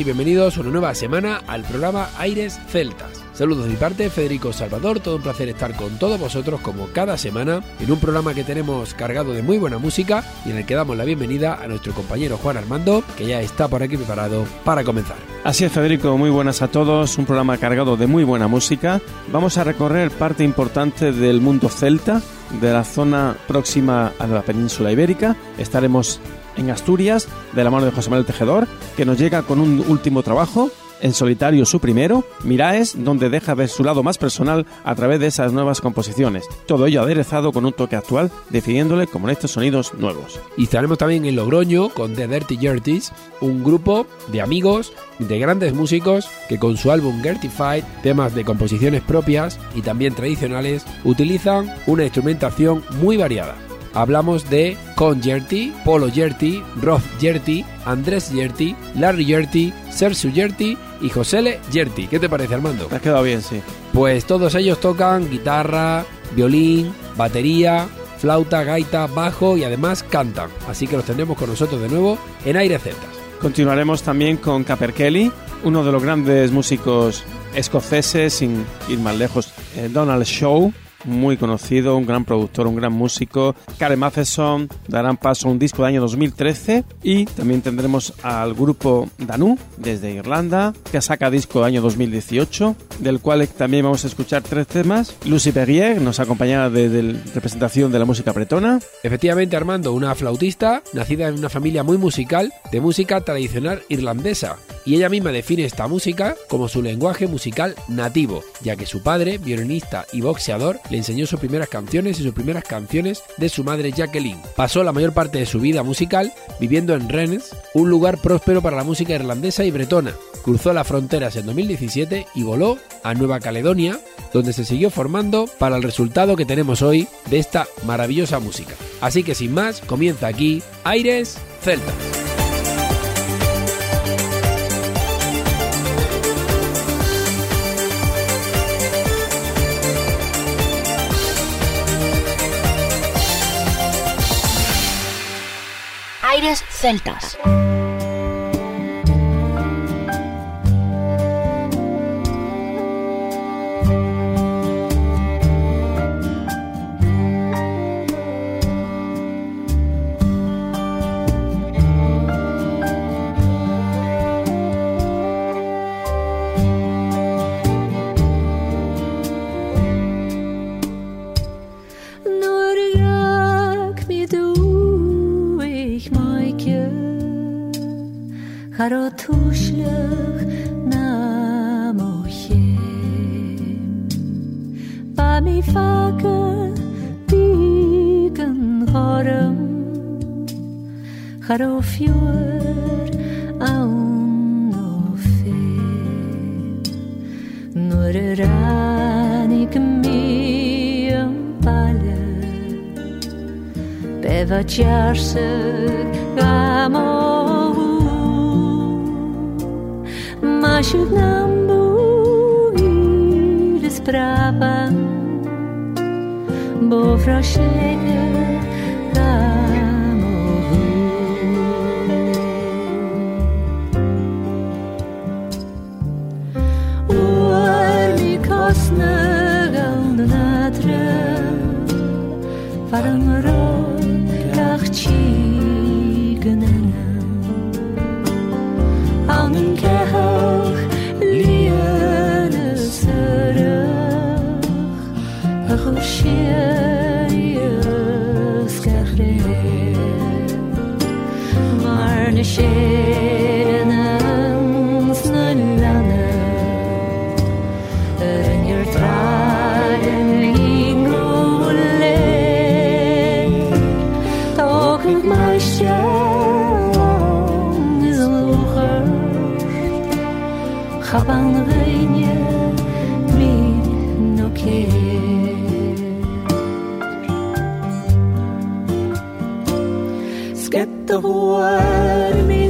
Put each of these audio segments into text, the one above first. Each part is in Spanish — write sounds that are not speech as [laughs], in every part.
Y bienvenidos una nueva semana al programa Aires Celtas. Saludos de mi parte, Federico Salvador, todo un placer estar con todos vosotros como cada semana en un programa que tenemos cargado de muy buena música y en el que damos la bienvenida a nuestro compañero Juan Armando, que ya está por aquí preparado para comenzar. Así es, Federico, muy buenas a todos, un programa cargado de muy buena música. Vamos a recorrer parte importante del mundo celta, de la zona próxima a la península ibérica. Estaremos en Asturias, de la mano de José Manuel Tejedor, que nos llega con un último trabajo, en solitario su primero, Miraes, donde deja ver su lado más personal a través de esas nuevas composiciones. Todo ello aderezado con un toque actual, definiéndole como estos sonidos nuevos. Y estaremos también en Logroño con The Dirty Jerties, un grupo de amigos, de grandes músicos que con su álbum Gertified, temas de composiciones propias y también tradicionales, utilizan una instrumentación muy variada. Hablamos de Con Jerty, Polo Jerty, Rob Jerty, Andrés Jerty, Larry Jerty, Sergio Jerty y Josele Jerty. ¿Qué te parece, Armando? Me ha quedado bien, sí. Pues todos ellos tocan guitarra, violín, batería, flauta, gaita, bajo y además cantan. Así que los tendremos con nosotros de nuevo en Aire Celtas. Continuaremos también con Caper Kelly, uno de los grandes músicos escoceses, sin ir más lejos, eh, Donald Shaw, muy conocido, un gran productor, un gran músico. Karen Matheson darán paso a un disco del año 2013 y también tendremos al grupo Danu desde Irlanda que saca disco del año 2018 del cual también vamos a escuchar tres temas. Lucy Perrier nos acompañará desde la representación de la música bretona. Efectivamente Armando, una flautista nacida en una familia muy musical de música tradicional irlandesa y ella misma define esta música como su lenguaje musical nativo, ya que su padre, violinista y boxeador, le enseñó sus primeras canciones y sus primeras canciones de su madre Jacqueline. Pasó la mayor parte de su vida musical viviendo en Rennes, un lugar próspero para la música irlandesa y bretona. Cruzó las fronteras en 2017 y voló a Nueva Caledonia, donde se siguió formando para el resultado que tenemos hoy de esta maravillosa música. Así que sin más, comienza aquí Aires Celtas. Celtas. Χαροτούσλαχ να μοχέ. Πάμε φάκα πήγαν χώρα Χαροφιόρ αουνοφέ Νουρράνικ μίαν πάλε Πέβα τσιάρσε γάμο wśród nam bójdy sprawa, bo wraśnie Kosnego na trę, farm rok. get the word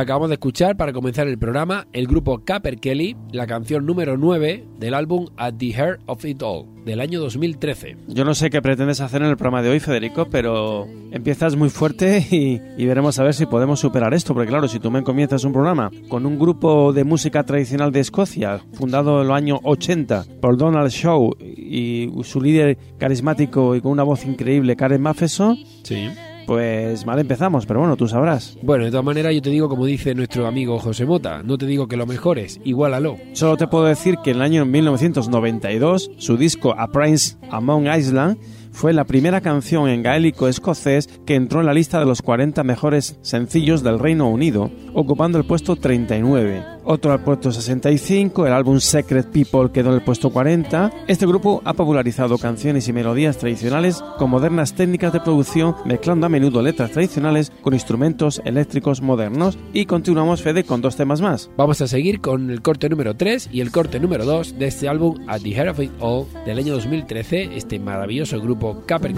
Acabamos de escuchar para comenzar el programa el grupo Caper Kelly, la canción número 9 del álbum At the Heart of It All, del año 2013. Yo no sé qué pretendes hacer en el programa de hoy, Federico, pero empiezas muy fuerte y, y veremos a ver si podemos superar esto. Porque claro, si tú me comienzas un programa con un grupo de música tradicional de Escocia, fundado en el año 80 por Donald Shaw y su líder carismático y con una voz increíble, Karen Maffeson, Sí. Pues mal empezamos, pero bueno, tú sabrás. Bueno, de todas maneras yo te digo como dice nuestro amigo José Mota, no te digo que lo mejores, igualalo. Solo te puedo decir que en el año 1992 su disco A Prince Among Island fue la primera canción en gaélico escocés que entró en la lista de los 40 mejores sencillos del Reino Unido, ocupando el puesto 39. Otro al puesto 65, el álbum Secret People quedó en el puesto 40. Este grupo ha popularizado canciones y melodías tradicionales con modernas técnicas de producción, mezclando a menudo letras tradicionales con instrumentos eléctricos modernos. Y continuamos, Fede, con dos temas más. Vamos a seguir con el corte número 3 y el corte número 2 de este álbum At the Heart of It All del año 2013, este maravilloso grupo Caper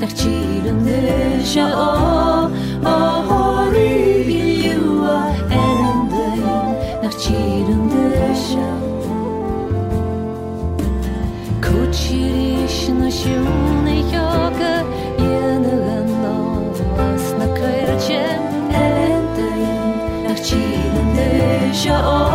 تخجيل دشا أهاري باليوا ألندين تخجيل دشا Kuchirish na shune yoga yenelen nas na kırçem elendeyim Nakçilin deşa o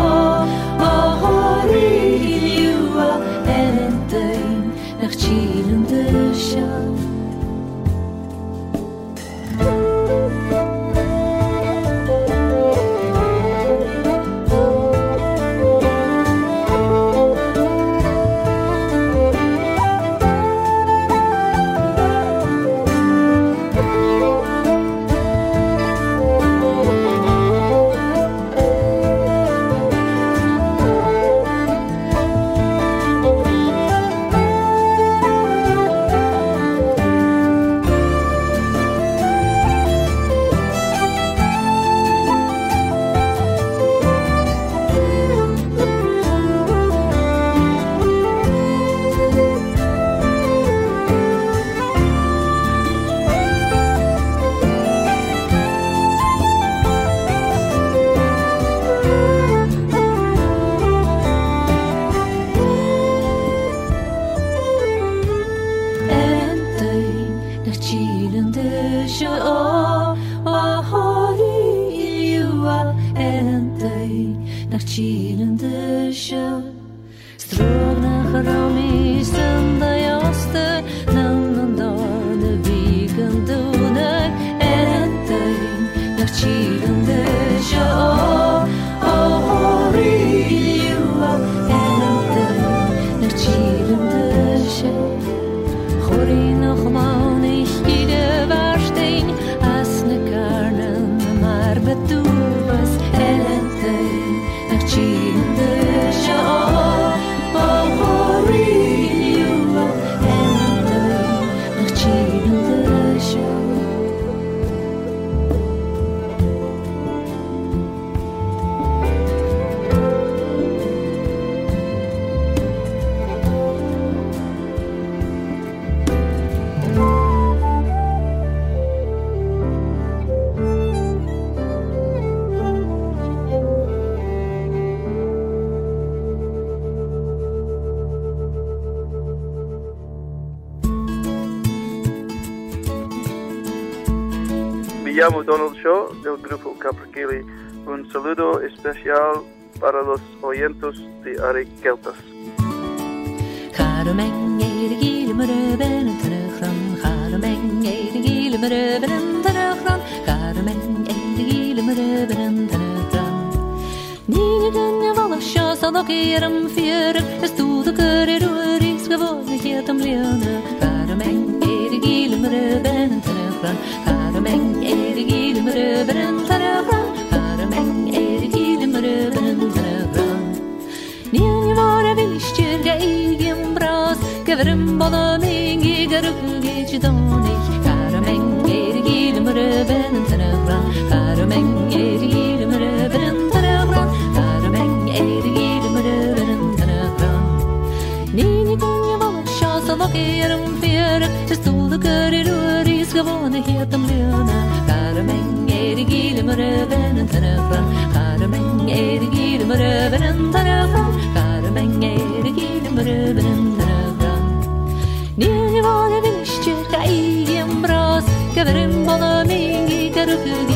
show del grupo Capriquili. Un saludo especial para los oyentes de Arekeltas. Nire denne vallasja sa nok eram fjøren Jeg stod og gør i roering Skal våre helt om bløne Kar og meng er de gilem røben Tørøkran Gaat og meng er i Gevrim bola mingi garuk geci donik Karameng geri gilim röben tırıbran Karameng geri gilim röben tırıbran Karameng geri gilim röben tırıbran Nini kunya bola şasa lok yerim fiyarık Tırstulu kari rüris gavone hiyatam lüna tarafı Karmen ergil mırıbırın tarafı Karmen ergil mırıbırın tarafı. Nil var bilişçi kayim braz Keverim bala mingi karıkı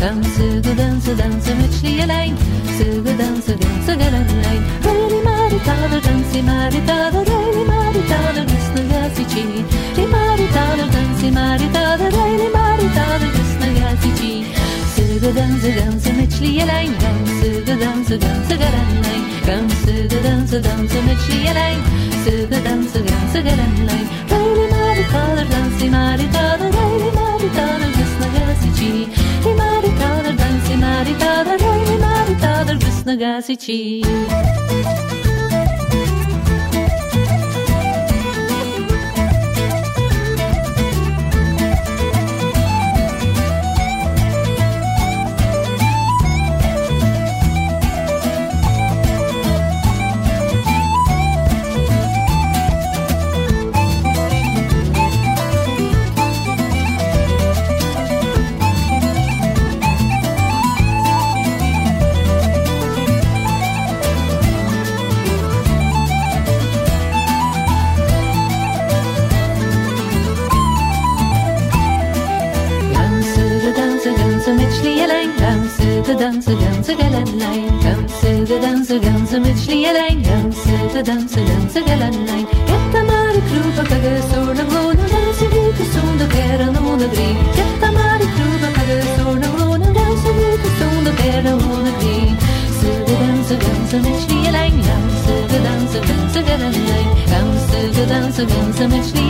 Dans sugu dansa dansa müçliye lein Sugu dansa dansa gelen lein Reli mari talar dansi mari talar Reli mari talar nüsnü gasi çi Re mari talar dansi mari talar Reli mari talar nüsnü gasi çi Sugu dansa dansa müçliye lein Gam sugu dansa dansa gelen lein Gam sugu dansa dansa müçliye lein Sugu dansa dansa gelen lein Reli mari talar dansi mari talar da Gazeti. dansa, dansa galanlein. Dansa, da dansa, dansa mit Schneelein. Dansa, da dansa, dansa galanlein. Jättamari krupa kage sorna vlona, dansa vuka sonda pera nona grin. Jättamari krupa kage sorna vlona, dansa vuka sonda pera nona grin. Dansa, dansa, dansa mit Schneelein. Dansa, da dansa, dansa galanlein. Dansa, da dansa, dansa mit Schneelein.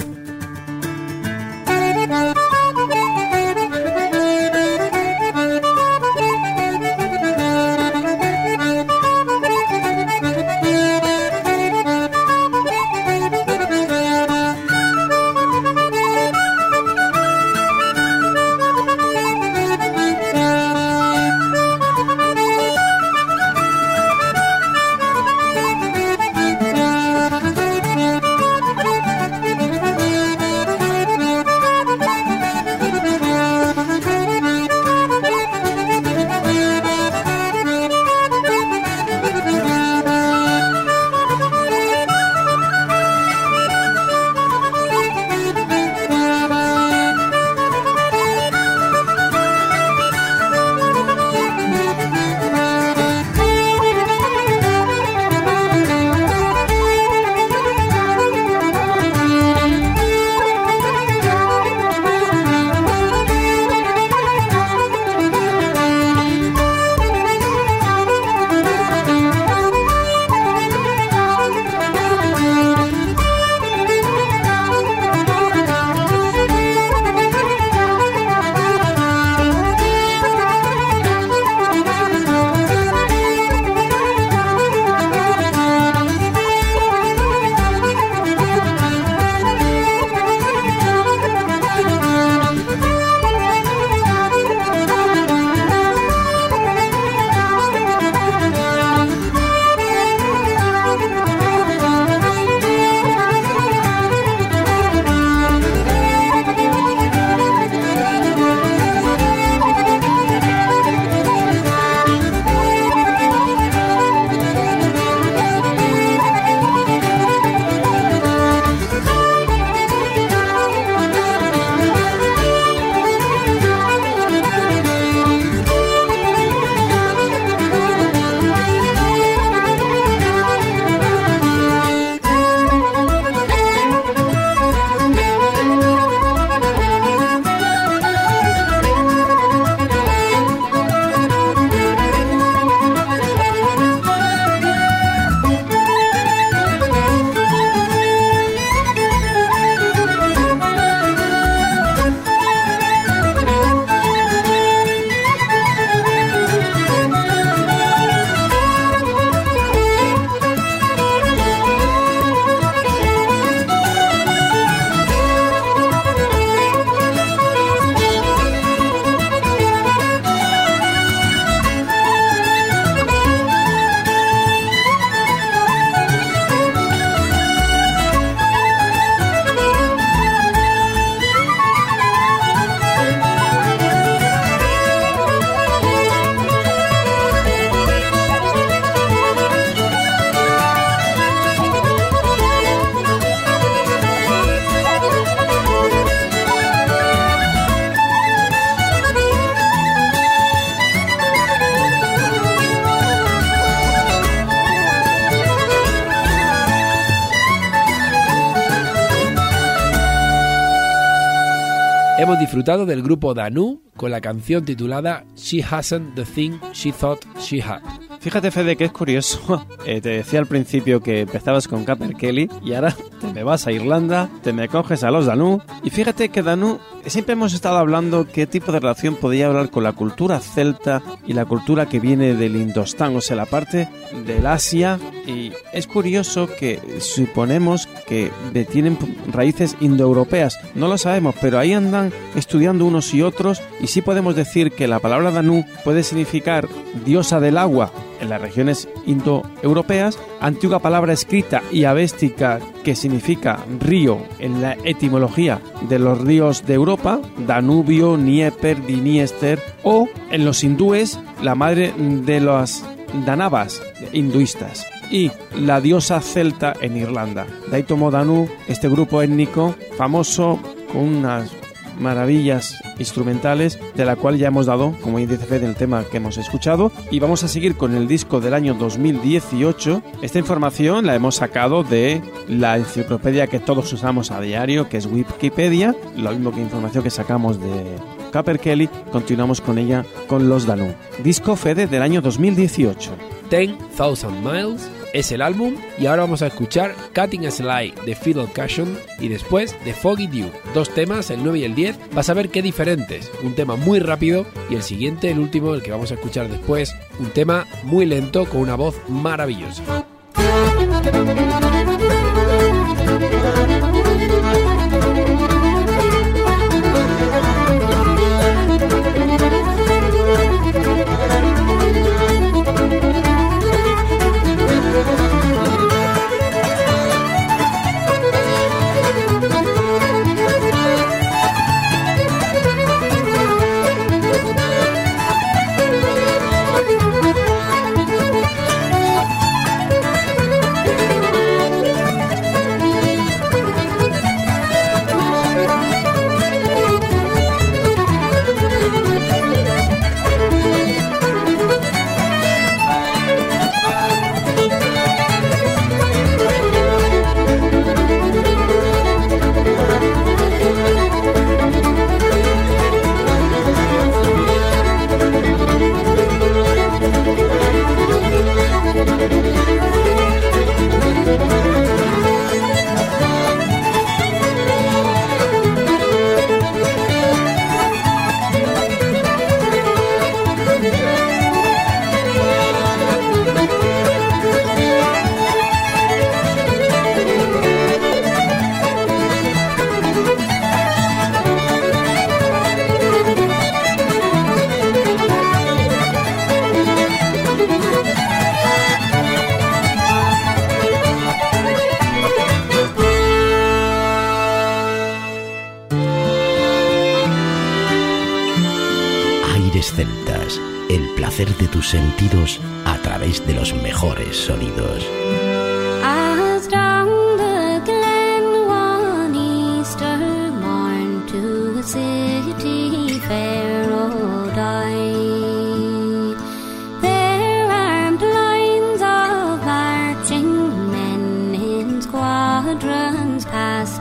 disfrutado del grupo Danu con la canción titulada She Hasn't the Thing She Thought She Had. Fíjate, Fede, que es curioso. [laughs] Eh, te decía al principio que empezabas con Caper Kelly y ahora te me vas a Irlanda, te me coges a los Danú. Y fíjate que Danú, siempre hemos estado hablando qué tipo de relación podía hablar con la cultura celta y la cultura que viene del Indostán, o sea, la parte del Asia. Y es curioso que suponemos que tienen raíces indoeuropeas. No lo sabemos, pero ahí andan estudiando unos y otros. Y sí podemos decir que la palabra Danú puede significar diosa del agua en las regiones indoeuropeas, antigua palabra escrita y avéstica que significa río en la etimología de los ríos de Europa, Danubio, Dnieper, Diniester, o en los hindúes, la madre de las danabas hinduistas y la diosa celta en Irlanda. De ahí tomó Danú, este grupo étnico famoso con unas maravillas instrumentales de la cual ya hemos dado, como dice Fede, el tema que hemos escuchado. Y vamos a seguir con el disco del año 2018. Esta información la hemos sacado de la enciclopedia que todos usamos a diario, que es Wikipedia, lo mismo que información que sacamos de Caper Kelly. Continuamos con ella con Los Danú. Disco Fede del año 2018. 10,000 Miles es el álbum y ahora vamos a escuchar Cutting a Slide de Fiddle Cushion y después de Foggy Dew. Dos temas, el 9 y el 10, vas a ver qué diferentes. Un tema muy rápido y el siguiente, el último, el que vamos a escuchar después, un tema muy lento con una voz maravillosa. Placer de tus sentidos a través de los mejores sonidos.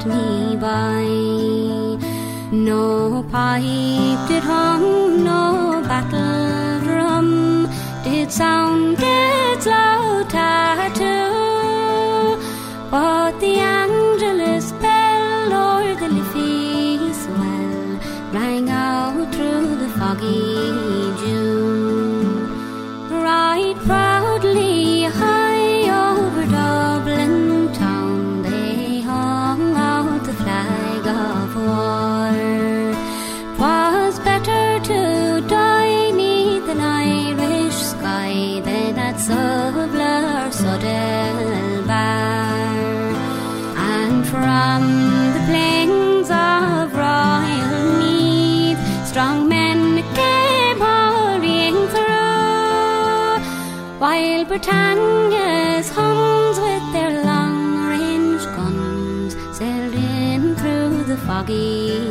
Me by. No Britannia's Huns with their long-range guns sailed in through the foggy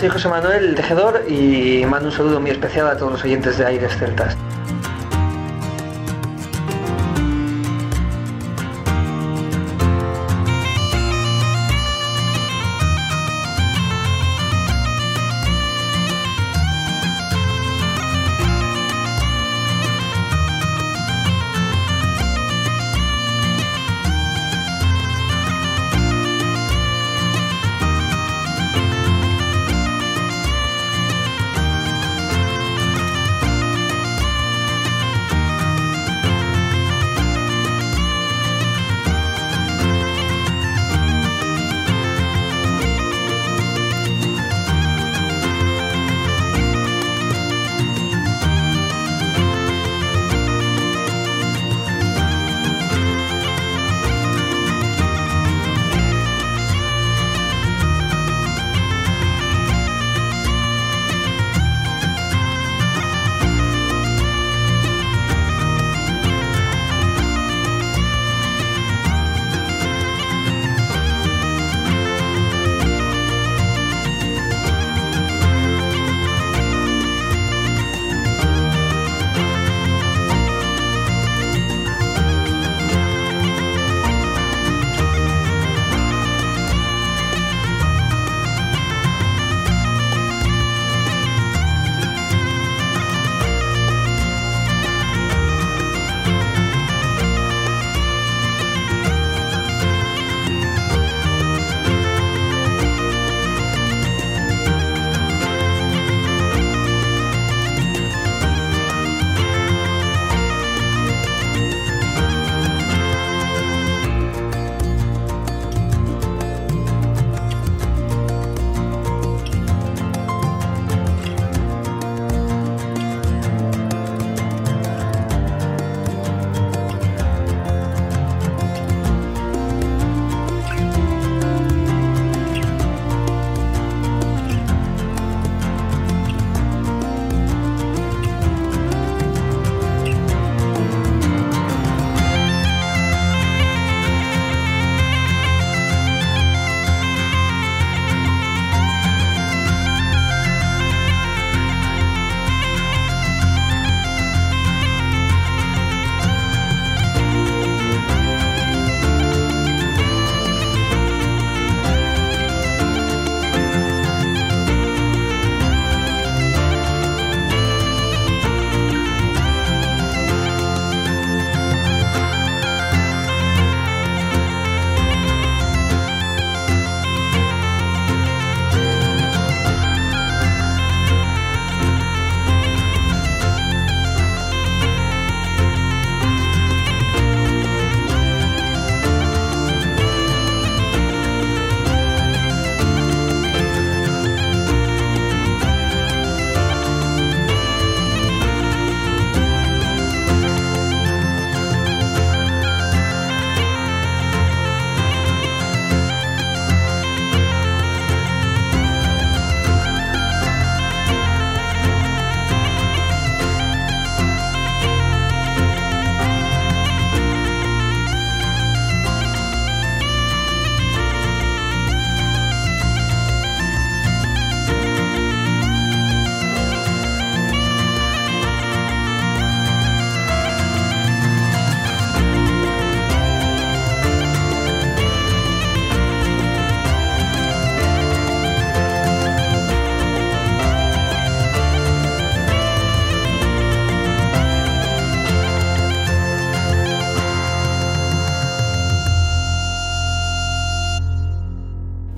soy José Manuel Tejedor y mando un saludo muy especial a todos los oyentes de Aires Celtas.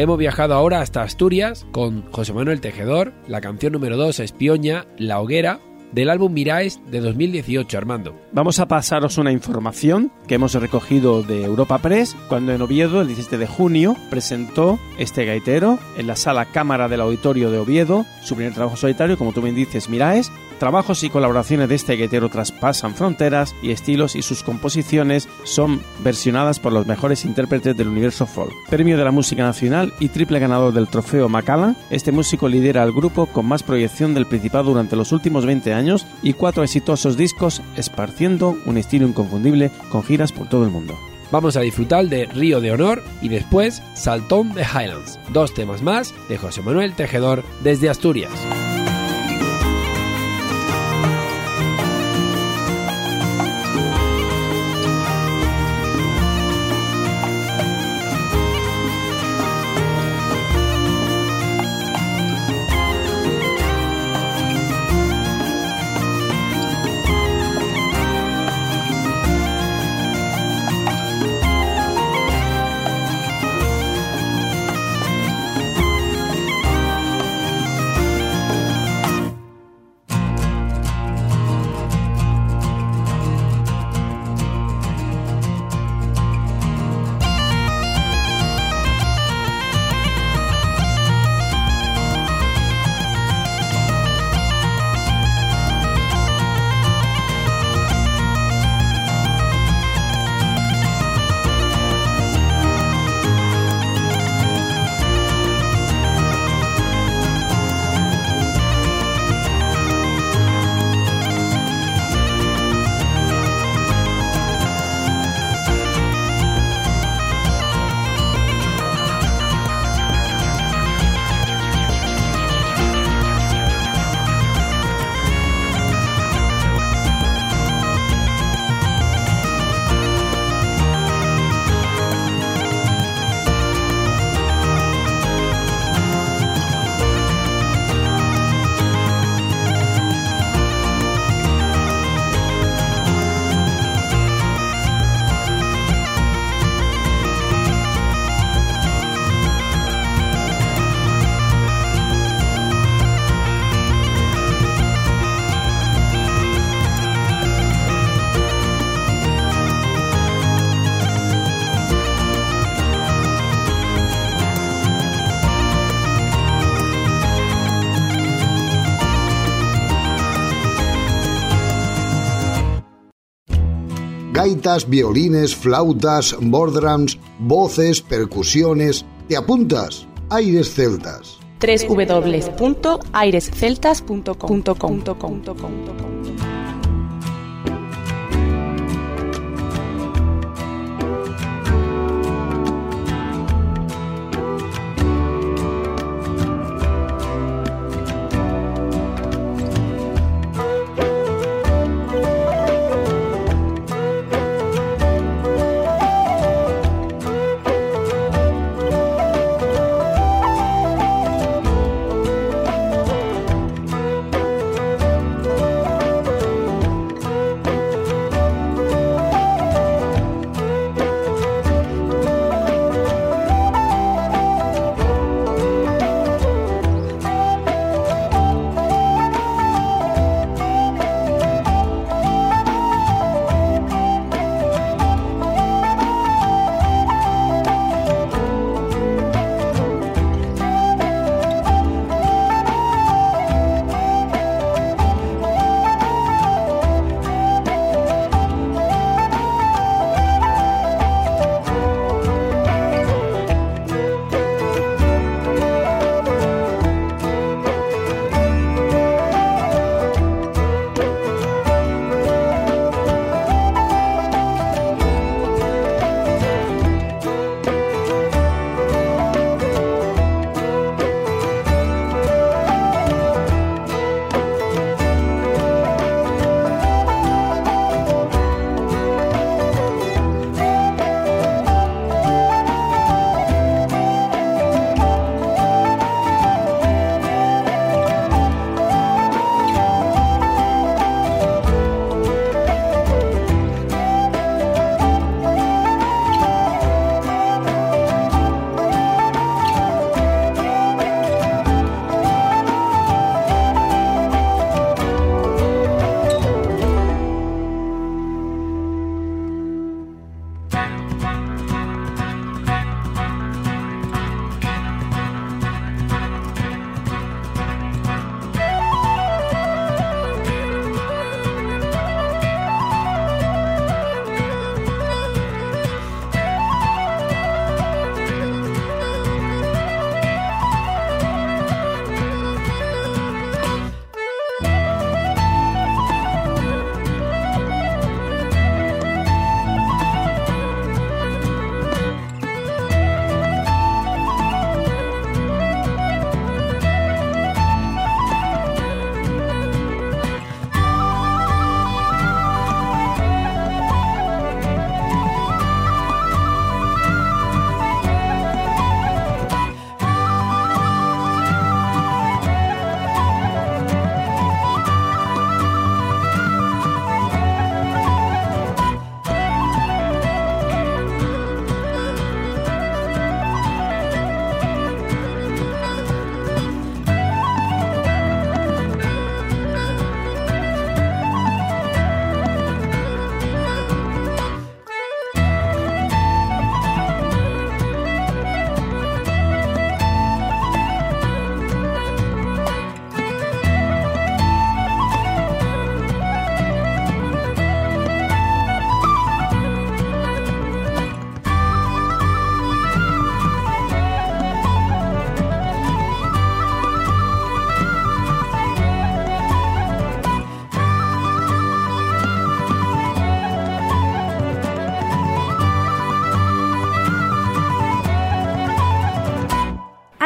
Hemos viajado ahora hasta Asturias con José Manuel Tejedor, la canción número 2 Espioña, La Hoguera, del álbum Miraes de 2018, Armando. Vamos a pasaros una información que hemos recogido de Europa Press cuando en Oviedo, el 17 de junio, presentó este gaitero en la sala Cámara del Auditorio de Oviedo su primer trabajo solitario, como tú bien dices, Miraes. Trabajos y colaboraciones de este gaitero traspasan fronteras y estilos y sus composiciones son versionadas por los mejores intérpretes del universo folk. Premio de la Música Nacional y triple ganador del trofeo Macallan, este músico lidera al grupo con más proyección del Principado durante los últimos 20 años y cuatro exitosos discos esparciendo un estilo inconfundible con giras por todo el mundo. Vamos a disfrutar de Río de Honor y después Saltón de Highlands, dos temas más de José Manuel Tejedor desde Asturias. Violines, flautas, bordrams, voces, percusiones. ¿Te apuntas? Aires Celtas. www.airesceltas.com.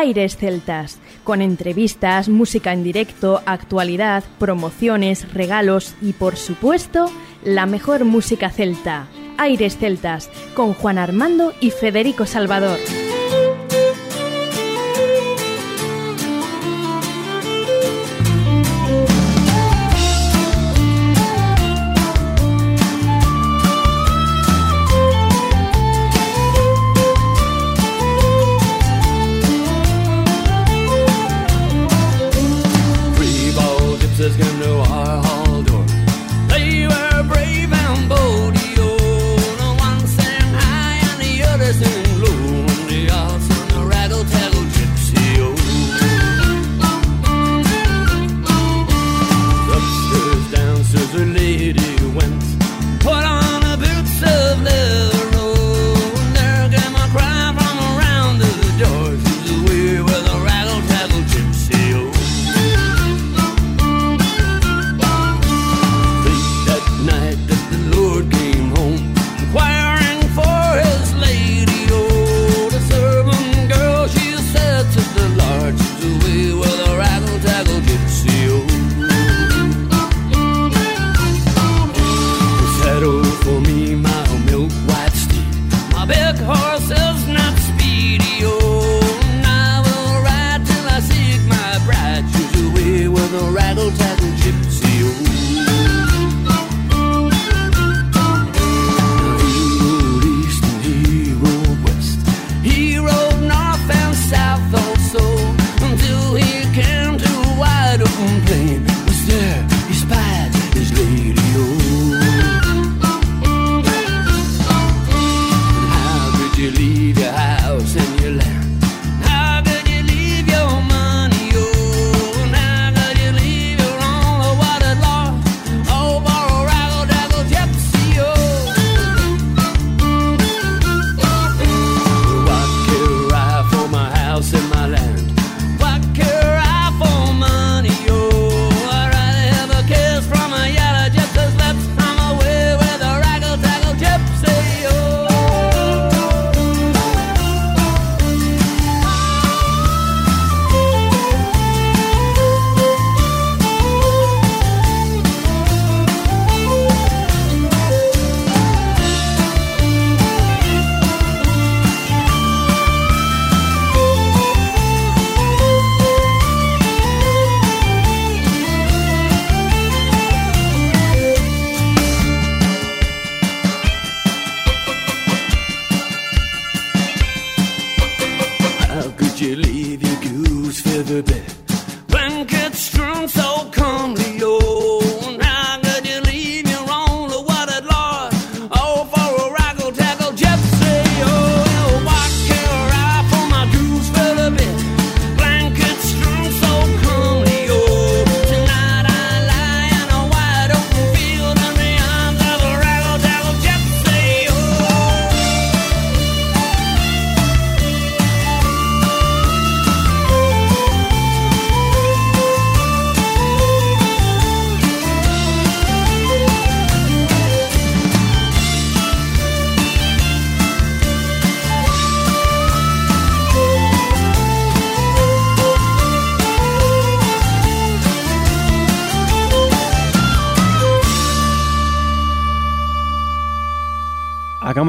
Aires Celtas, con entrevistas, música en directo, actualidad, promociones, regalos y por supuesto, la mejor música celta. Aires Celtas, con Juan Armando y Federico Salvador.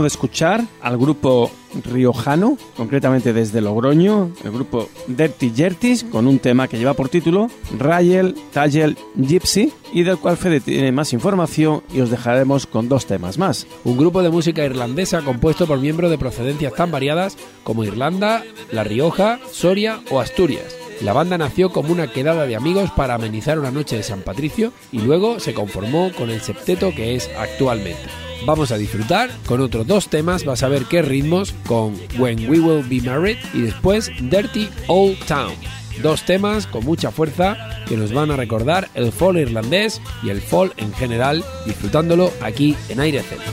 Escuchar al grupo riojano, concretamente desde Logroño, el grupo Dirty Jertis, con un tema que lleva por título Rayel Tagel Gypsy, y del cual Fede tiene más información y os dejaremos con dos temas más. Un grupo de música irlandesa compuesto por miembros de procedencias tan variadas como Irlanda, La Rioja, Soria o Asturias. La banda nació como una quedada de amigos para amenizar una noche de San Patricio y luego se conformó con el septeto que es actualmente. Vamos a disfrutar con otros dos temas, vas a ver qué ritmos, con When We Will Be Married y después Dirty Old Town. Dos temas con mucha fuerza que nos van a recordar el folk irlandés y el folk en general, disfrutándolo aquí en Aire Celta.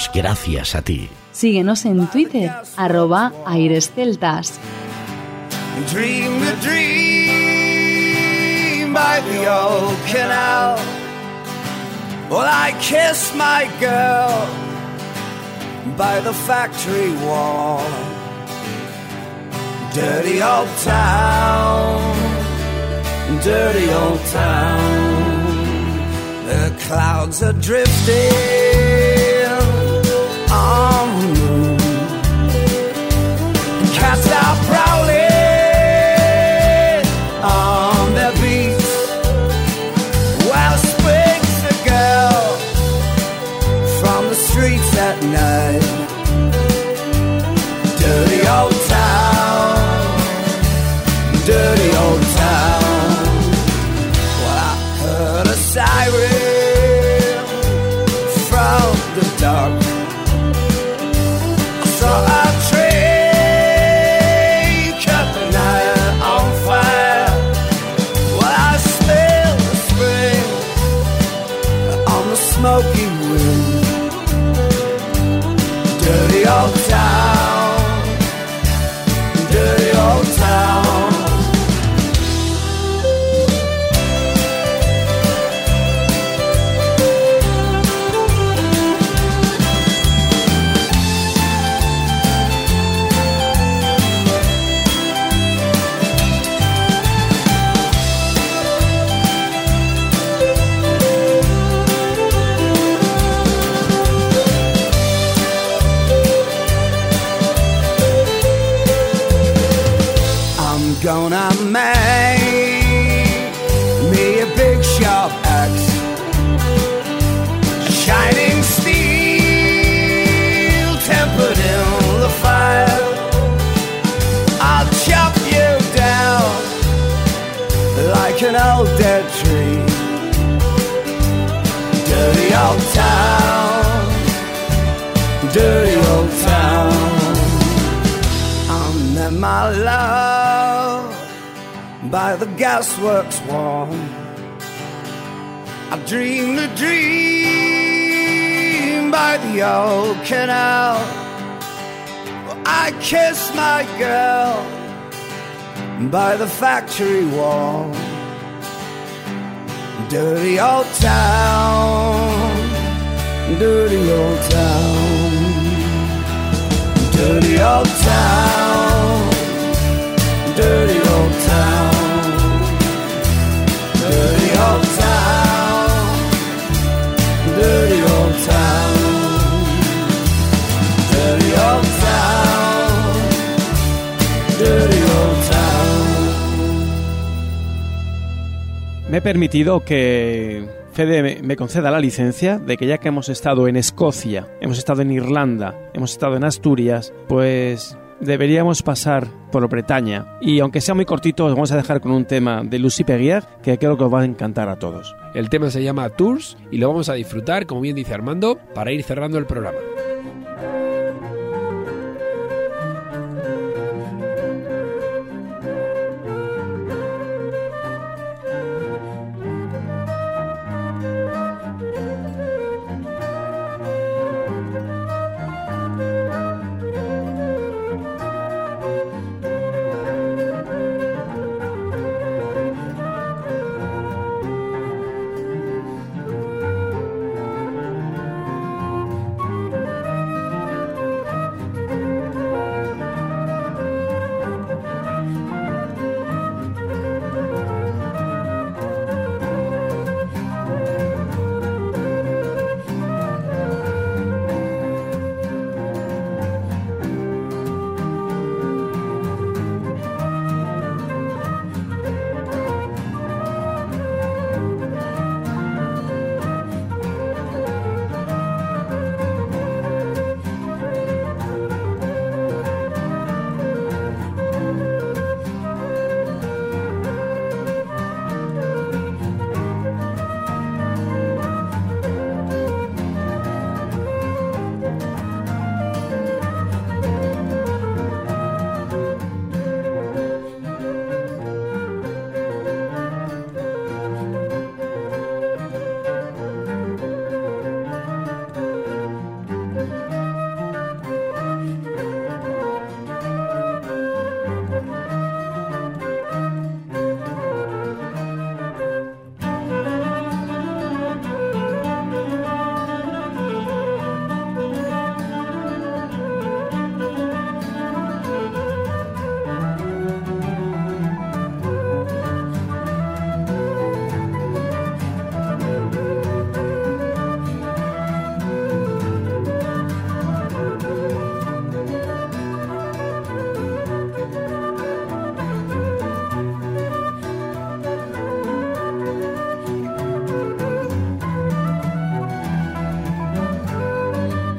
Crecemos gracias a ti. Síguenos en Twitter, arroba Aires Celtas. Dream the dream by the old canal. Well, I kiss my girl by the factory wall. Dirty old town, dirty old town. The clouds are drifting arms. Old town, dirty old town. I met my love by the gasworks wall. I dreamed a dream by the old canal. I kissed my girl by the factory wall. Dirty old town, dirty old town. Dirty old town, dirty old town, dirty old town, dirty old town. Me he permitido que Me conceda la licencia de que ya que hemos estado en Escocia, hemos estado en Irlanda, hemos estado en Asturias, pues deberíamos pasar por Bretaña. Y aunque sea muy cortito, os vamos a dejar con un tema de Lucy Peguier que creo que os va a encantar a todos. El tema se llama Tours y lo vamos a disfrutar, como bien dice Armando, para ir cerrando el programa.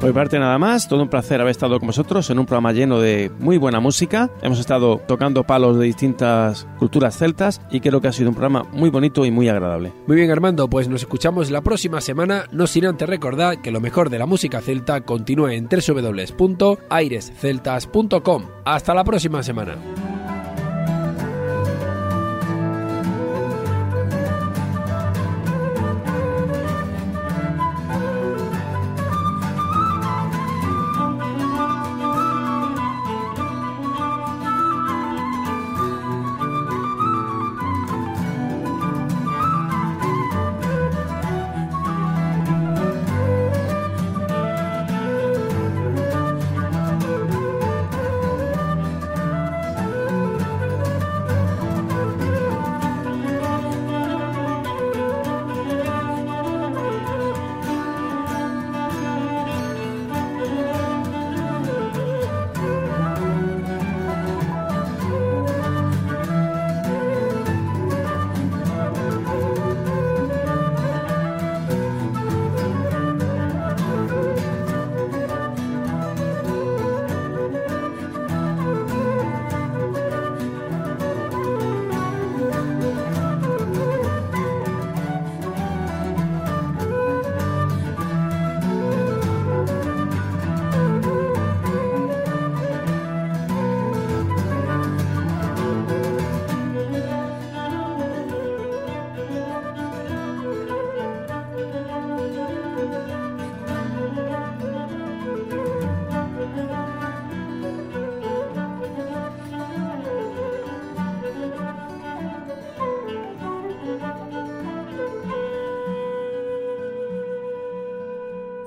Por mi parte nada más, todo un placer haber estado con vosotros en un programa lleno de muy buena música. Hemos estado tocando palos de distintas culturas celtas y creo que ha sido un programa muy bonito y muy agradable. Muy bien Armando, pues nos escuchamos la próxima semana, no sin antes recordar que lo mejor de la música celta continúa en www.airesceltas.com. Hasta la próxima semana.